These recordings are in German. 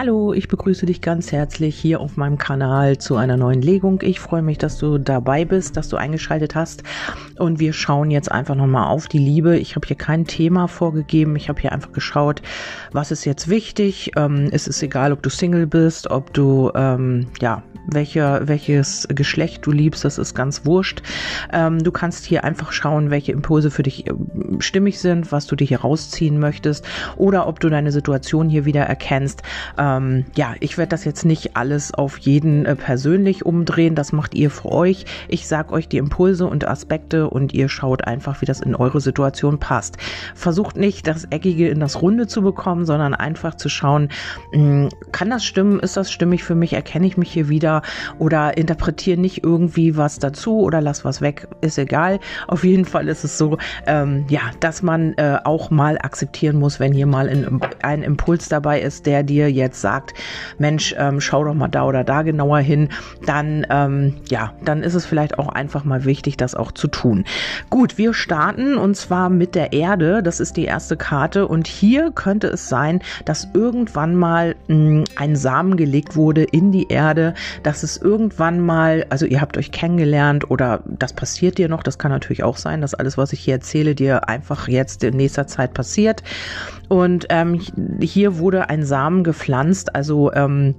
Hallo, ich begrüße dich ganz herzlich hier auf meinem Kanal zu einer neuen Legung. Ich freue mich, dass du dabei bist, dass du eingeschaltet hast und wir schauen jetzt einfach nochmal auf die Liebe. Ich habe hier kein Thema vorgegeben, ich habe hier einfach geschaut, was ist jetzt wichtig. Ähm, es ist egal, ob du Single bist, ob du ähm, ja welche, welches Geschlecht du liebst, das ist ganz wurscht. Ähm, du kannst hier einfach schauen, welche Impulse für dich äh, stimmig sind, was du dir hier rausziehen möchtest oder ob du deine Situation hier wieder erkennst. Ähm, ja, ich werde das jetzt nicht alles auf jeden äh, persönlich umdrehen, das macht ihr für euch. Ich sag euch die Impulse und Aspekte und ihr schaut einfach, wie das in eure Situation passt. Versucht nicht, das Eckige in das Runde zu bekommen, sondern einfach zu schauen, mh, hm, kann das stimmen, ist das stimmig für mich, erkenne ich mich hier wieder oder interpretiere nicht irgendwie was dazu oder lass was weg, ist egal. Auf jeden Fall ist es so, ähm, ja, dass man äh, auch mal akzeptieren muss, wenn hier mal ein, ein Impuls dabei ist, der dir jetzt sagt, Mensch, ähm, schau doch mal da oder da genauer hin, dann, ähm, ja, dann ist es vielleicht auch einfach mal wichtig, das auch zu tun. Gut, wir starten und zwar mit der Erde. Das ist die erste Karte und hier könnte es sein, dass irgendwann mal mh, hm, ein Samen gelegt wurde in die Erde, dass es irgendwann mal, also ihr habt euch kennengelernt oder das passiert dir noch, das kann natürlich auch sein, dass alles, was ich hier erzähle, dir einfach jetzt in nächster Zeit passiert. Und ähm, hier wurde ein Samen gepflanzt, also ähm,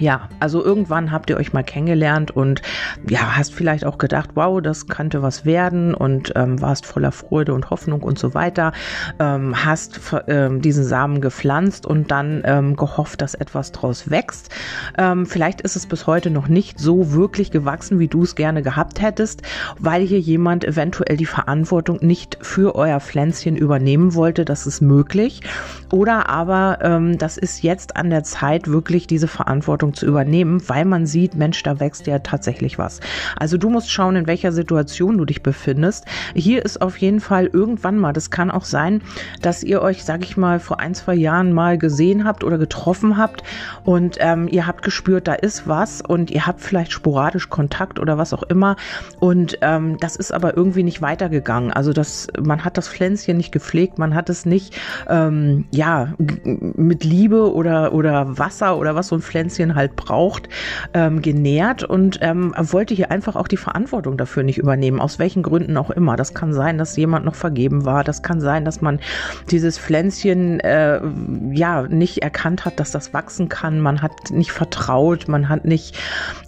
ja, also irgendwann habt ihr euch mal kennengelernt und ja, hast vielleicht auch gedacht, wow, das könnte was werden und ähm, warst voller Freude und Hoffnung und so weiter, ähm, hast ähm, diesen Samen gepflanzt und dann ähm, gehofft, dass etwas draus wächst. Ähm, vielleicht ist es bis heute noch nicht so wirklich gewachsen, wie du es gerne gehabt hättest, weil hier jemand eventuell die Verantwortung nicht für euer Pflänzchen übernehmen wollte. Das ist möglich. Oder aber ähm, das ist jetzt an der Zeit, wirklich diese Verantwortung Verantwortung zu übernehmen, weil man sieht, Mensch, da wächst ja tatsächlich was. Also du musst schauen, in welcher Situation du dich befindest. Hier ist auf jeden Fall irgendwann mal, das kann auch sein, dass ihr euch, sag ich mal, vor ein, zwei Jahren mal gesehen habt oder getroffen habt und ähm, ihr habt gespürt, da ist was und ihr habt vielleicht sporadisch Kontakt oder was auch immer und ähm, das ist aber irgendwie nicht weitergegangen. Also das, man hat das Pflänzchen nicht gepflegt, man hat es nicht, ähm, ja, mit Liebe oder, oder Wasser oder was so ein Pflänzchen Familien halt braucht, ähm, genährt und ähm, wollte hier einfach auch die Verantwortung dafür nicht übernehmen, aus welchen Gründen auch immer. Das kann sein, dass jemand noch vergeben war, das kann sein, dass man dieses Pflänzchen äh, ja nicht erkannt hat, dass das wachsen kann, man hat nicht vertraut, man hat nicht,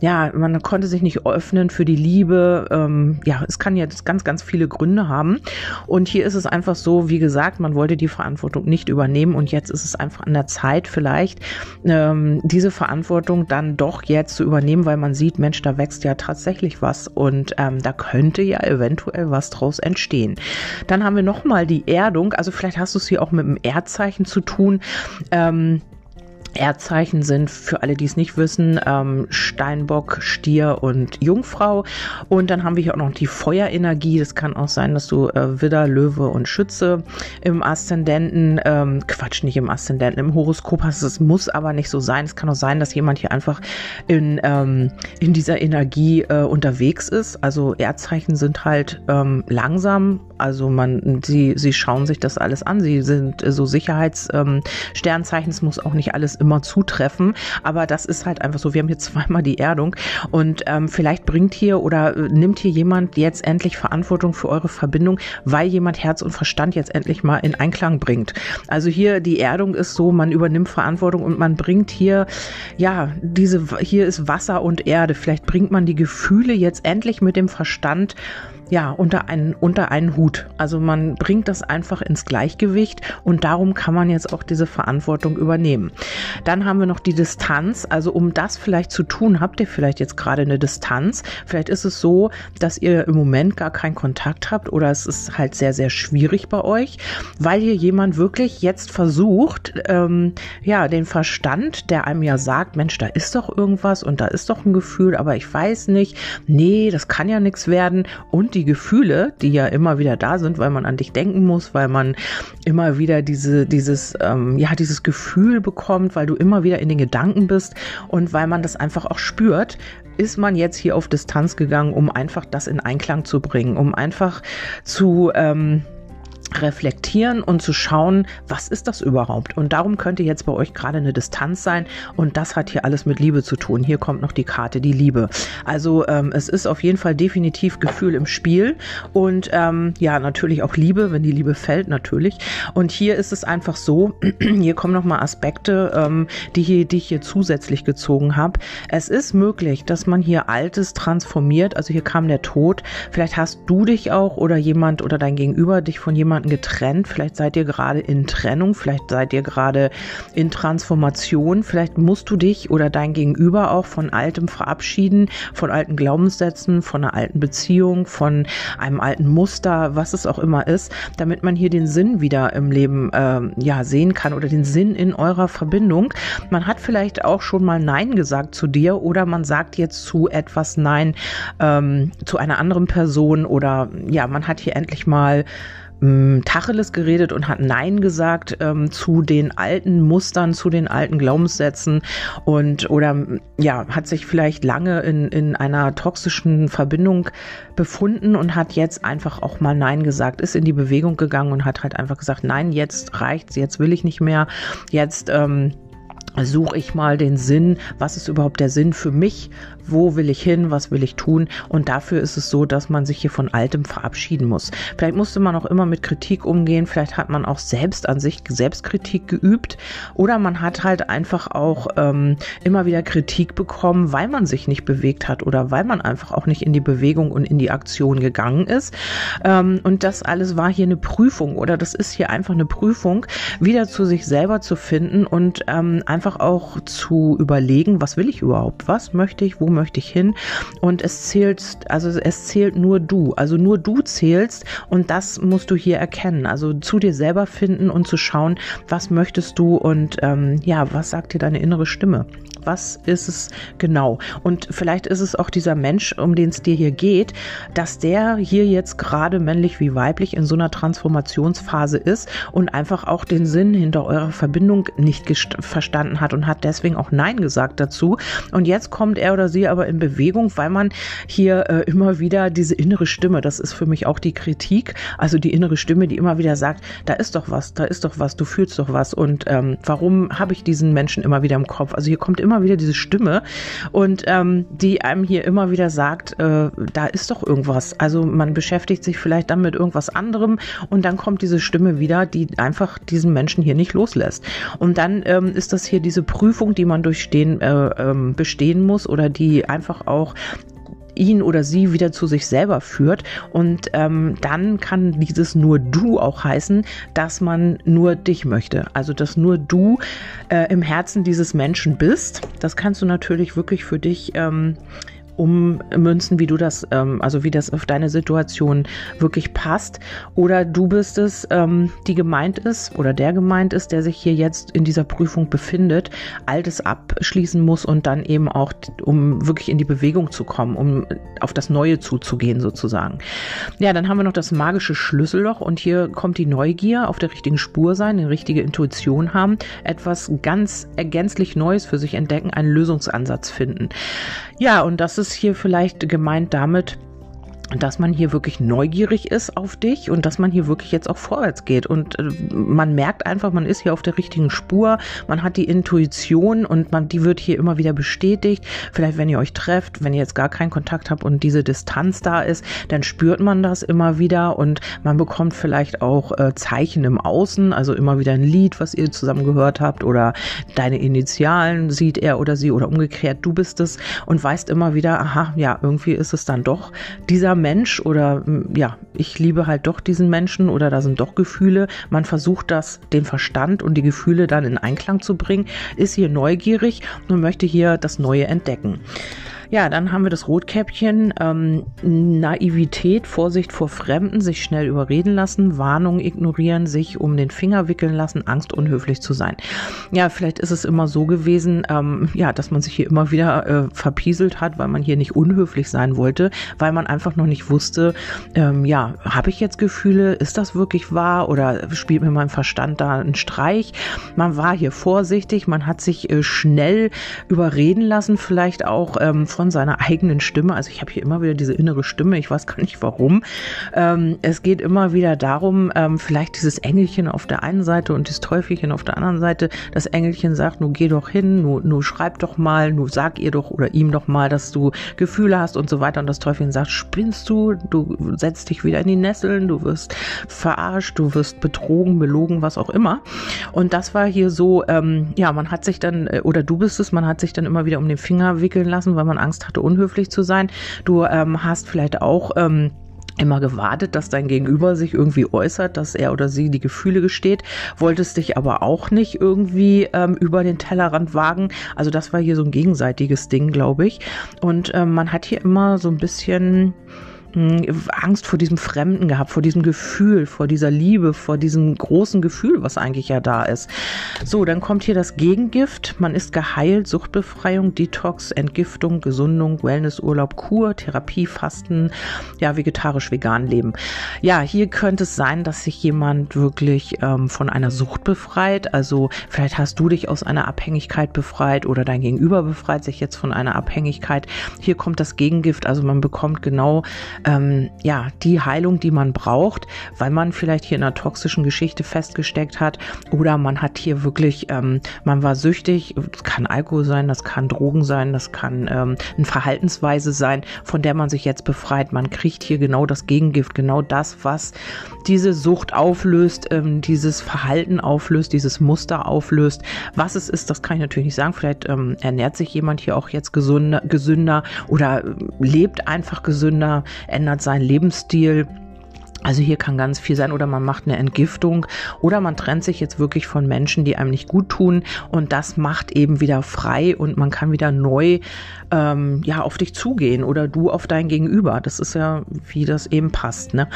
ja, man konnte sich nicht öffnen für die Liebe. Ähm, ja, es kann jetzt ganz, ganz viele Gründe haben. Und hier ist es einfach so, wie gesagt, man wollte die Verantwortung nicht übernehmen und jetzt ist es einfach an der Zeit vielleicht, ähm, diese Verantwortung Verantwortung dann doch jetzt zu übernehmen, weil man sieht, Mensch, da wächst ja tatsächlich was und ähm, da könnte ja eventuell was draus entstehen. Dann haben wir nochmal die Erdung, also vielleicht hast du es hier auch mit dem Erdzeichen zu tun. Ähm, Erdzeichen sind für alle, die es nicht wissen, ähm, Steinbock, Stier und Jungfrau. Und dann haben wir hier auch noch die Feuerenergie. Das kann auch sein, dass du äh, Widder, Löwe und Schütze im Aszendenten, ähm, Quatsch, nicht im Aszendenten, im Horoskop hast. Es muss aber nicht so sein. Es kann auch sein, dass jemand hier einfach in, ähm, in dieser Energie äh, unterwegs ist. Also Erdzeichen sind halt ähm, langsam. Also man, sie, sie schauen sich das alles an. Sie sind äh, so Sicherheitssternzeichen. Ähm, es muss auch nicht alles immer zutreffen. Aber das ist halt einfach so. Wir haben hier zweimal die Erdung und ähm, vielleicht bringt hier oder äh, nimmt hier jemand jetzt endlich Verantwortung für eure Verbindung, weil jemand Herz und Verstand jetzt endlich mal in Einklang bringt. Also hier die Erdung ist so, man übernimmt Verantwortung und man bringt hier, ja, diese, hier ist Wasser und Erde. Vielleicht bringt man die Gefühle jetzt endlich mit dem Verstand ja, unter einen, unter einen Hut. Also man bringt das einfach ins Gleichgewicht und darum kann man jetzt auch diese Verantwortung übernehmen. Dann haben wir noch die Distanz. Also um das vielleicht zu tun, habt ihr vielleicht jetzt gerade eine Distanz. Vielleicht ist es so, dass ihr im Moment gar keinen Kontakt habt oder es ist halt sehr, sehr schwierig bei euch, weil hier jemand wirklich jetzt versucht, ähm, ja, den Verstand, der einem ja sagt, Mensch, da ist doch irgendwas und da ist doch ein Gefühl, aber ich weiß nicht, nee, das kann ja nichts werden und die die Gefühle, die ja immer wieder da sind, weil man an dich denken muss, weil man immer wieder diese, dieses, ähm, ja, dieses Gefühl bekommt, weil du immer wieder in den Gedanken bist und weil man das einfach auch spürt, ist man jetzt hier auf Distanz gegangen, um einfach das in Einklang zu bringen, um einfach zu, ähm, reflektieren und zu schauen, was ist das überhaupt? Und darum könnte jetzt bei euch gerade eine Distanz sein und das hat hier alles mit Liebe zu tun. Hier kommt noch die Karte, die Liebe. Also ähm, es ist auf jeden Fall definitiv Gefühl im Spiel und ähm, ja, natürlich auch Liebe, wenn die Liebe fällt, natürlich. Und hier ist es einfach so, hier kommen nochmal Aspekte, ähm, die, hier, die ich hier zusätzlich gezogen habe. Es ist möglich, dass man hier Altes transformiert, also hier kam der Tod. Vielleicht hast du dich auch oder jemand oder dein Gegenüber dich von jemandem jemanden getrennt, vielleicht seid ihr gerade in Trennung, vielleicht seid ihr gerade in Transformation, vielleicht musst du dich oder dein Gegenüber auch von Altem verabschieden, von alten Glaubenssätzen, von einer alten Beziehung, von einem alten Muster, was es auch immer ist, damit man hier den Sinn wieder im Leben äh, ja sehen kann oder den Sinn in eurer Verbindung. Man hat vielleicht auch schon mal Nein gesagt zu dir oder man sagt jetzt zu etwas Nein ähm, zu einer anderen Person oder ja, man hat hier endlich mal ähm, Tacheles geredet und hat Nein gesagt ähm, zu den alten Mustern, zu den alten Glaubenssätzen und oder ja, hat sich vielleicht lange in, in einer toxischen Verbindung befunden und hat jetzt einfach auch mal Nein gesagt, ist in die Bewegung gegangen und hat halt einfach gesagt, nein, jetzt reicht's, jetzt will ich nicht mehr, jetzt ähm, suche ich mal den Sinn, was ist überhaupt der Sinn für mich, wo will ich hin, was will ich tun. Und dafür ist es so, dass man sich hier von Altem verabschieden muss. Vielleicht musste man auch immer mit Kritik umgehen, vielleicht hat man auch selbst an sich Selbstkritik geübt. Oder man hat halt einfach auch ähm, immer wieder Kritik bekommen, weil man sich nicht bewegt hat oder weil man einfach auch nicht in die Bewegung und in die Aktion gegangen ist. Ähm, und das alles war hier eine Prüfung oder das ist hier einfach eine Prüfung, wieder zu sich selber zu finden und ähm, einfach auch zu überlegen, was will ich überhaupt, was möchte ich, wo möchte ich hin? Und es zählt, also es zählt nur du, also nur du zählst und das musst du hier erkennen, also zu dir selber finden und zu schauen, was möchtest du und ähm, ja, was sagt dir deine innere Stimme? was ist es genau? Und vielleicht ist es auch dieser Mensch, um den es dir hier geht, dass der hier jetzt gerade männlich wie weiblich in so einer Transformationsphase ist und einfach auch den Sinn hinter eurer Verbindung nicht verstanden hat und hat deswegen auch Nein gesagt dazu. Und jetzt kommt er oder sie aber in Bewegung, weil man hier äh, immer wieder diese innere Stimme, das ist für mich auch die Kritik, also die innere Stimme, die immer wieder sagt, da ist doch was, da ist doch was, du fühlst doch was und ähm, warum habe ich diesen Menschen immer wieder im Kopf? Also hier kommt immer immer wieder diese Stimme und ähm, die einem hier immer wieder sagt, äh, da ist doch irgendwas. Also man beschäftigt sich vielleicht dann mit irgendwas anderem und dann kommt diese Stimme wieder, die einfach diesen Menschen hier nicht loslässt. Und dann ähm, ist das hier diese Prüfung, die man durchstehen, äh, ähm, bestehen muss oder die einfach auch ihn oder sie wieder zu sich selber führt. Und ähm, dann kann dieses nur du auch heißen, dass man nur dich möchte. Also dass nur du äh, im Herzen dieses Menschen bist. Das kannst du natürlich wirklich für dich ähm, ummünzen, wie du das, ähm, also wie das auf deine Situation wirklich passt. Oder du bist es, ähm, die gemeint ist oder der gemeint ist, der sich hier jetzt in dieser Prüfung befindet, Altes abschließen muss und dann eben auch, um wirklich in die Bewegung zu kommen, um auf das Neue zuzugehen sozusagen. Ja, dann haben wir noch das magische Schlüsselloch und hier kommt die Neugier, auf der richtigen Spur sein, eine richtige Intuition haben, etwas ganz ergänzlich Neues für sich entdecken, einen Lösungsansatz finden. Ja, und das ist hier vielleicht gemeint damit, dass man hier wirklich neugierig ist auf dich und dass man hier wirklich jetzt auch vorwärts geht. Und äh, man merkt einfach, man ist hier auf der richtigen Spur, man hat die Intuition und man, die wird hier immer wieder bestätigt. Vielleicht, wenn ihr euch trefft, wenn ihr jetzt gar keinen Kontakt habt und diese Distanz da ist, dann spürt man das immer wieder und man bekommt vielleicht auch äh, Zeichen im Außen, also immer wieder ein Lied, was ihr zusammen gehört habt oder deine Initialen sieht er oder sie oder umgekehrt, du bist es und weißt immer wieder, aha, ja, irgendwie ist es dann doch dieser Mensch oder ja, ich liebe halt doch diesen Menschen oder da sind doch Gefühle. Man versucht das, den Verstand und die Gefühle dann in Einklang zu bringen, ist hier neugierig und möchte hier das Neue entdecken. Ja, dann haben wir das Rotkäppchen. Ähm, Naivität, Vorsicht vor Fremden, sich schnell überreden lassen, Warnung ignorieren, sich um den Finger wickeln lassen, Angst, unhöflich zu sein. Ja, vielleicht ist es immer so gewesen, ähm, ja, dass man sich hier immer wieder äh, verpieselt hat, weil man hier nicht unhöflich sein wollte, weil man einfach noch nicht wusste, ähm, ja, habe ich jetzt Gefühle, ist das wirklich wahr oder spielt mir mein Verstand da einen Streich? Man war hier vorsichtig, man hat sich äh, schnell überreden lassen, vielleicht auch ähm, von von seiner eigenen Stimme. Also ich habe hier immer wieder diese innere Stimme, ich weiß gar nicht warum. Ähm, es geht immer wieder darum, ähm, vielleicht dieses Engelchen auf der einen Seite und das Teufelchen auf der anderen Seite. Das Engelchen sagt, nur geh doch hin, nur, nur schreib doch mal, nur sag ihr doch oder ihm doch mal, dass du Gefühle hast und so weiter. Und das Teufelchen sagt, spinnst du, du setzt dich wieder in die Nesseln, du wirst verarscht, du wirst betrogen, belogen, was auch immer. Und das war hier so, ähm, ja, man hat sich dann, äh, oder du bist es, man hat sich dann immer wieder um den Finger wickeln lassen, weil man Angst hatte, unhöflich zu sein. Du ähm, hast vielleicht auch ähm, immer gewartet, dass dein Gegenüber sich irgendwie äußert, dass er oder sie die Gefühle gesteht, wolltest dich aber auch nicht irgendwie ähm, über den Tellerrand wagen. Also das war hier so ein gegenseitiges Ding, glaube ich. Und ähm, man hat hier immer so ein bisschen Angst vor diesem Fremden gehabt, vor diesem Gefühl, vor dieser Liebe, vor diesem großen Gefühl, was eigentlich ja da ist. So, dann kommt hier das Gegengift. Man ist geheilt, Suchtbefreiung, Detox, Entgiftung, Gesundung, Wellnessurlaub, Kur, Therapie, Fasten, ja, vegetarisch-vegan leben. Ja, hier könnte es sein, dass sich jemand wirklich ähm, von einer Sucht befreit. Also vielleicht hast du dich aus einer Abhängigkeit befreit oder dein Gegenüber befreit sich jetzt von einer Abhängigkeit. Hier kommt das Gegengift, also man bekommt genau ähm, ja, die Heilung, die man braucht, weil man vielleicht hier in einer toxischen Geschichte festgesteckt hat oder man hat hier wirklich, ähm, man war süchtig, das kann Alkohol sein, das kann Drogen sein, das kann ähm, eine Verhaltensweise sein, von der man sich jetzt befreit. Man kriegt hier genau das Gegengift, genau das, was diese Sucht auflöst, ähm, dieses Verhalten auflöst, dieses Muster auflöst. Was es ist, das kann ich natürlich nicht sagen. Vielleicht ähm, ernährt sich jemand hier auch jetzt gesünder, gesünder oder äh, lebt einfach gesünder, ändert seinen Lebensstil. Also hier kann ganz viel sein oder man macht eine Entgiftung oder man trennt sich jetzt wirklich von Menschen, die einem nicht gut tun und das macht eben wieder frei und man kann wieder neu ähm, ja auf dich zugehen oder du auf dein Gegenüber. Das ist ja, wie das eben passt. Ne?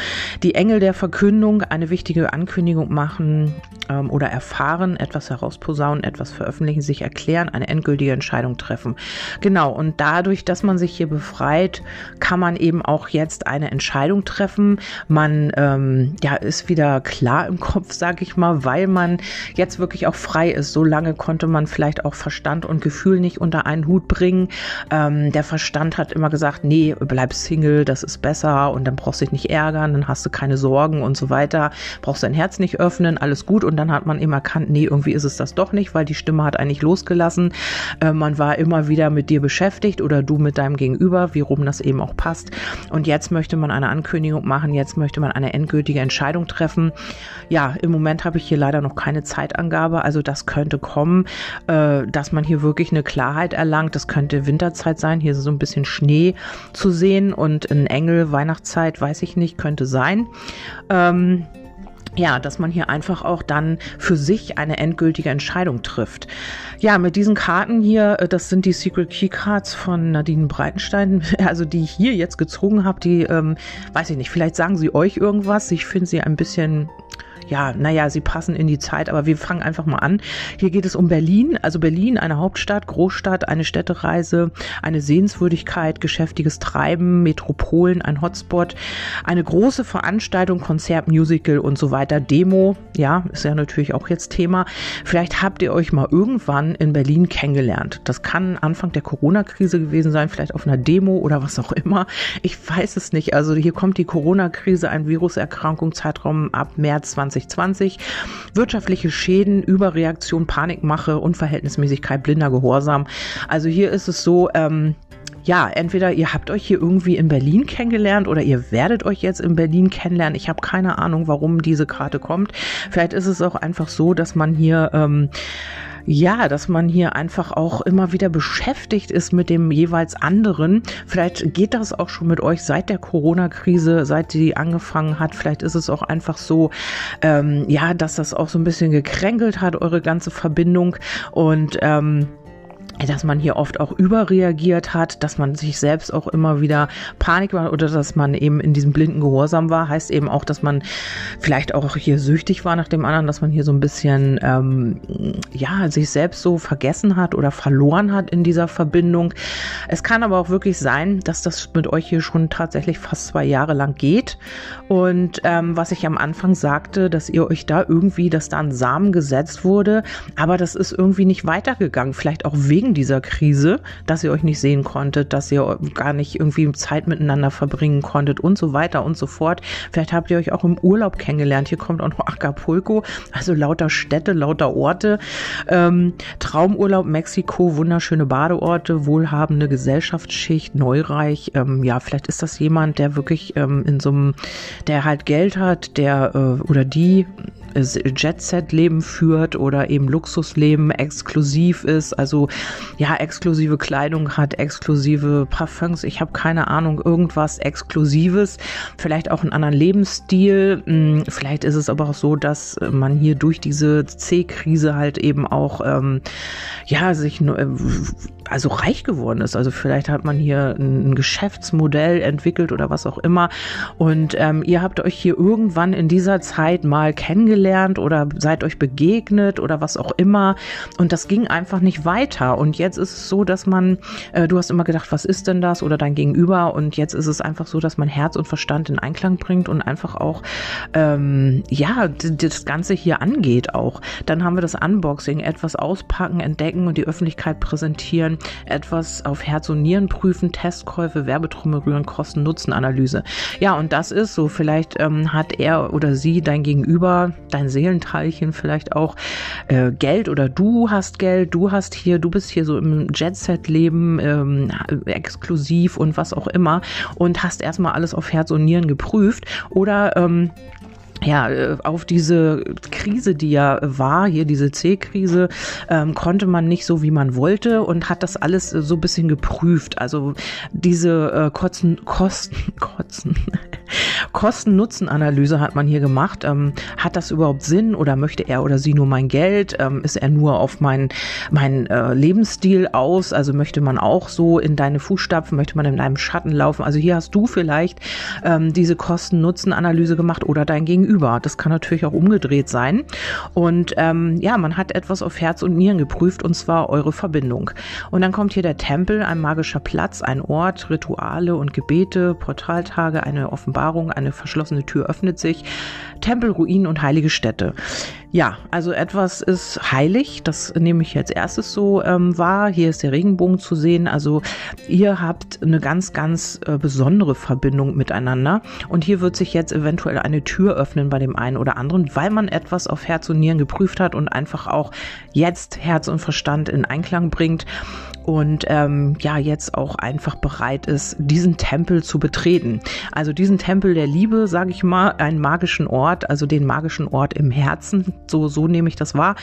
Die Engel der Verkündung eine wichtige Ankündigung machen ähm, oder erfahren, etwas herausposaunen, etwas veröffentlichen, sich erklären, eine endgültige Entscheidung treffen. Genau, und dadurch, dass man sich hier befreit, kann man eben auch jetzt eine Entscheidung treffen. Man ähm, ja, ist wieder klar im Kopf, sage ich mal, weil man jetzt wirklich auch frei ist. So lange konnte man vielleicht auch Verstand und Gefühl nicht unter einen Hut bringen. Ähm, der Verstand hat immer gesagt, nee, bleib Single, das ist besser und dann brauchst du dich nicht ärgern, dann hast du keine Sorgen und so weiter, brauchst dein Herz nicht öffnen, alles gut. Und dann hat man immer erkannt, nee, irgendwie ist es das doch nicht, weil die Stimme hat eigentlich losgelassen. Äh, man war immer wieder mit dir beschäftigt oder du mit deinem Gegenüber, wie rum das eben auch passt. Und jetzt möchte man eine Ankündigung machen, jetzt möchte man eine endgültige Entscheidung treffen. Ja, im Moment habe ich hier leider noch keine Zeitangabe, also das könnte kommen, äh, dass man hier wirklich eine Klarheit erlangt. Das könnte Winter Weihnachtszeit sein. Hier ist so ein bisschen Schnee zu sehen und ein Engel Weihnachtszeit, weiß ich nicht, könnte sein. Ähm, ja, dass man hier einfach auch dann für sich eine endgültige Entscheidung trifft. Ja, mit diesen Karten hier, äh, das sind die Secret Key Cards von Nadine Breitenstein, also die ich hier jetzt gezogen habe, die, ähm, weiß ich nicht, vielleicht sagen sie euch irgendwas. Ich finde sie ein bisschen ja, naja, sie passen in die Zeit, aber wir fangen einfach mal an. Hier geht es um Berlin, also Berlin, eine Hauptstadt, Großstadt, eine Städtereise, eine Sehenswürdigkeit, geschäftiges Treiben, Metropolen, ein Hotspot, eine große Veranstaltung, Konzert, Musical und so weiter, Demo, ja, ist ja natürlich auch jetzt Thema. Vielleicht habt ihr euch mal irgendwann in Berlin kennengelernt. Das kann Anfang der Corona-Krise gewesen sein, vielleicht auf einer Demo oder was auch immer. Ich weiß es nicht. Also hier kommt die Corona-Krise, ein Viruserkrankung, Zeitraum ab März 20 2020. Wirtschaftliche Schäden, Überreaktion, Panikmache, Unverhältnismäßigkeit, blinder Gehorsam. Also hier ist es so, ähm, ja, entweder ihr habt euch hier irgendwie in Berlin kennengelernt oder ihr werdet euch jetzt in Berlin kennenlernen. Ich habe keine Ahnung, warum diese Karte kommt. Vielleicht ist es auch einfach so, dass man hier ähm, ja, dass man hier einfach auch immer wieder beschäftigt ist mit dem jeweils anderen. Vielleicht geht das auch schon mit euch seit der Corona-Krise, seit die angefangen hat. Vielleicht ist es auch einfach so, ähm, ja, dass das auch so ein bisschen gekränkelt hat, eure ganze Verbindung. Und ähm, dass man hier oft auch überreagiert hat, dass man sich selbst auch immer wieder Panik war oder dass man eben in diesem blinden Gehorsam war, heißt eben auch, dass man vielleicht auch hier süchtig war nach dem anderen, dass man hier so ein bisschen ähm, ja sich selbst so vergessen hat oder verloren hat in dieser Verbindung. Es kann aber auch wirklich sein, dass das mit euch hier schon tatsächlich fast zwei Jahre lang geht. Und ähm, was ich am Anfang sagte, dass ihr euch da irgendwie, dass da ein Samen gesetzt wurde, aber das ist irgendwie nicht weitergegangen, vielleicht auch wegen wegen dieser Krise, dass ihr euch nicht sehen konntet, dass ihr gar nicht irgendwie Zeit miteinander verbringen konntet und so weiter und so fort. Vielleicht habt ihr euch auch im Urlaub kennengelernt. Hier kommt auch noch Acapulco, also lauter Städte, lauter Orte. Ähm, Traumurlaub Mexiko, wunderschöne Badeorte, wohlhabende Gesellschaftsschicht, neureich. Ähm, ja, vielleicht ist das jemand, der wirklich ähm, in so einem, der halt Geld hat, der äh, oder die Jet-Set-Leben führt oder eben Luxusleben exklusiv ist, also ja, exklusive Kleidung hat, exklusive Parfums, ich habe keine Ahnung, irgendwas Exklusives, vielleicht auch einen anderen Lebensstil. Hm, vielleicht ist es aber auch so, dass man hier durch diese C-Krise halt eben auch ähm, ja sich äh, also reich geworden ist. Also vielleicht hat man hier ein Geschäftsmodell entwickelt oder was auch immer. Und ähm, ihr habt euch hier irgendwann in dieser Zeit mal kennengelernt oder seid euch begegnet oder was auch immer. Und das ging einfach nicht weiter. Und jetzt ist es so, dass man, äh, du hast immer gedacht, was ist denn das? Oder dein Gegenüber. Und jetzt ist es einfach so, dass man Herz und Verstand in Einklang bringt und einfach auch, ähm, ja, das Ganze hier angeht auch. Dann haben wir das Unboxing, etwas auspacken, entdecken und die Öffentlichkeit präsentieren etwas auf Herz und Nieren prüfen, Testkäufe, Werbetrommel rühren, Kosten-Nutzen-Analyse. Ja, und das ist so. Vielleicht ähm, hat er oder sie dein Gegenüber, dein Seelenteilchen vielleicht auch äh, Geld oder du hast Geld, du hast hier, du bist hier so im Jet-Set-Leben ähm, exklusiv und was auch immer und hast erstmal alles auf Herz und Nieren geprüft oder ähm, ja, äh, auf diese Krise, die ja war, hier diese C-Krise, ähm, konnte man nicht so, wie man wollte und hat das alles so ein bisschen geprüft. Also diese äh, Kotzen, Kosten, Kotzen, Kosten-Nutzen-Analyse hat man hier gemacht. Ähm, hat das überhaupt Sinn oder möchte er oder sie nur mein Geld? Ähm, ist er nur auf meinen mein, äh, Lebensstil aus? Also möchte man auch so in deine Fußstapfen, möchte man in deinem Schatten laufen? Also hier hast du vielleicht ähm, diese Kosten-Nutzen-Analyse gemacht oder dein Gegenüber. Das kann natürlich auch umgedreht sein. Und ähm, ja, man hat etwas auf Herz und Nieren geprüft und zwar eure Verbindung. Und dann kommt hier der Tempel, ein magischer Platz, ein Ort, Rituale und Gebete, Portaltage, eine Offenbarung, eine verschlossene Tür öffnet sich, Tempel, Ruinen und heilige Städte. Ja, also etwas ist heilig, das nehme ich jetzt erstes so ähm, wahr. Hier ist der Regenbogen zu sehen. Also ihr habt eine ganz, ganz äh, besondere Verbindung miteinander. Und hier wird sich jetzt eventuell eine Tür öffnen bei dem einen oder anderen, weil man etwas auf Herz und Nieren geprüft hat und einfach auch jetzt Herz und Verstand in Einklang bringt und ähm, ja jetzt auch einfach bereit ist, diesen Tempel zu betreten. Also diesen Tempel der Liebe, sage ich mal, einen magischen Ort, also den magischen Ort im Herzen, so so nehme ich das wahr.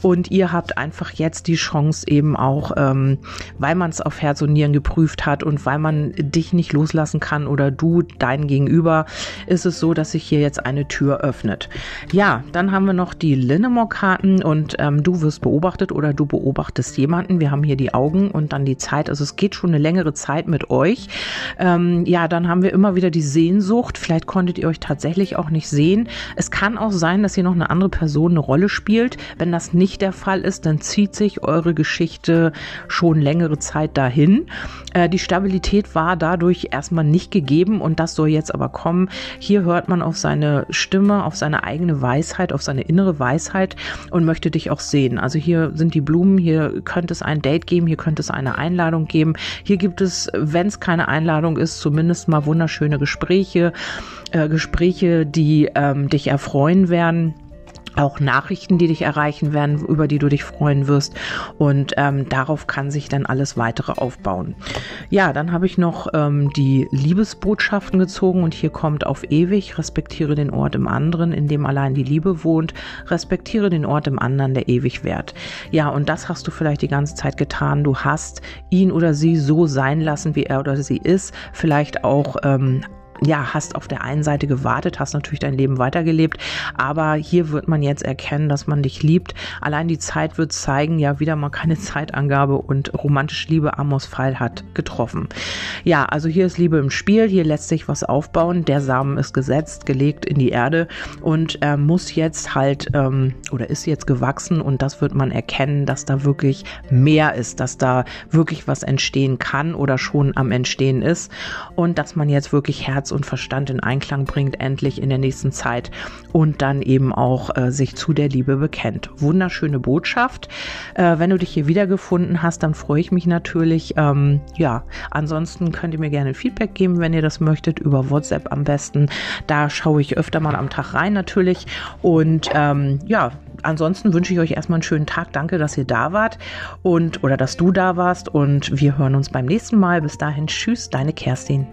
Und ihr habt einfach jetzt die Chance eben auch, ähm, weil man es auf Herz und Nieren geprüft hat und weil man dich nicht loslassen kann oder du dein Gegenüber, ist es so, dass sich hier jetzt eine Tür öffnet. Ja, dann haben wir noch die Linnemore-Karten und ähm, du wirst beobachtet oder du beobachtest jemanden. Wir haben hier die Augen und dann die Zeit. Also es geht schon eine längere Zeit mit euch. Ähm, ja, dann haben wir immer wieder die Sehnsucht. Vielleicht konntet ihr euch tatsächlich auch nicht sehen. Es kann auch sein, dass hier noch eine andere Person eine Rolle spielt. Wenn das nicht der Fall ist, dann zieht sich eure Geschichte schon längere Zeit dahin. Äh, die Stabilität war dadurch erstmal nicht gegeben und das soll jetzt aber kommen. Hier hört man auf seine Stimme, auf seine eigene Weisheit, auf seine innere Weisheit und möchte dich auch sehen. Also hier sind die Blumen, hier könnte es ein Date geben, hier könnte es eine Einladung geben. Hier gibt es, wenn es keine Einladung ist, zumindest mal wunderschöne Gespräche, äh, Gespräche, die ähm, dich erfreuen werden auch Nachrichten, die dich erreichen werden, über die du dich freuen wirst. Und ähm, darauf kann sich dann alles weitere aufbauen. Ja, dann habe ich noch ähm, die Liebesbotschaften gezogen und hier kommt auf ewig, respektiere den Ort im anderen, in dem allein die Liebe wohnt, respektiere den Ort im anderen, der ewig währt. Ja, und das hast du vielleicht die ganze Zeit getan. Du hast ihn oder sie so sein lassen, wie er oder sie ist. Vielleicht auch ähm, ja, hast auf der einen Seite gewartet, hast natürlich dein Leben weitergelebt, aber hier wird man jetzt erkennen, dass man dich liebt. Allein die Zeit wird zeigen, ja, wieder mal keine Zeitangabe und romantische Liebe Amos Pfeil hat getroffen. Ja, also hier ist Liebe im Spiel, hier lässt sich was aufbauen, der Samen ist gesetzt, gelegt in die Erde und äh, muss jetzt halt ähm, oder ist jetzt gewachsen und das wird man erkennen, dass da wirklich mehr ist, dass da wirklich was entstehen kann oder schon am Entstehen ist und dass man jetzt wirklich Herz Herz und Verstand in Einklang bringt, endlich in der nächsten Zeit und dann eben auch äh, sich zu der Liebe bekennt. Wunderschöne Botschaft. Äh, wenn du dich hier wiedergefunden hast, dann freue ich mich natürlich. Ähm, ja, ansonsten könnt ihr mir gerne Feedback geben, wenn ihr das möchtet, über WhatsApp am besten. Da schaue ich öfter mal am Tag rein natürlich. Und ähm, ja, ansonsten wünsche ich euch erstmal einen schönen Tag. Danke, dass ihr da wart und oder dass du da warst. Und wir hören uns beim nächsten Mal. Bis dahin, tschüss, deine Kerstin.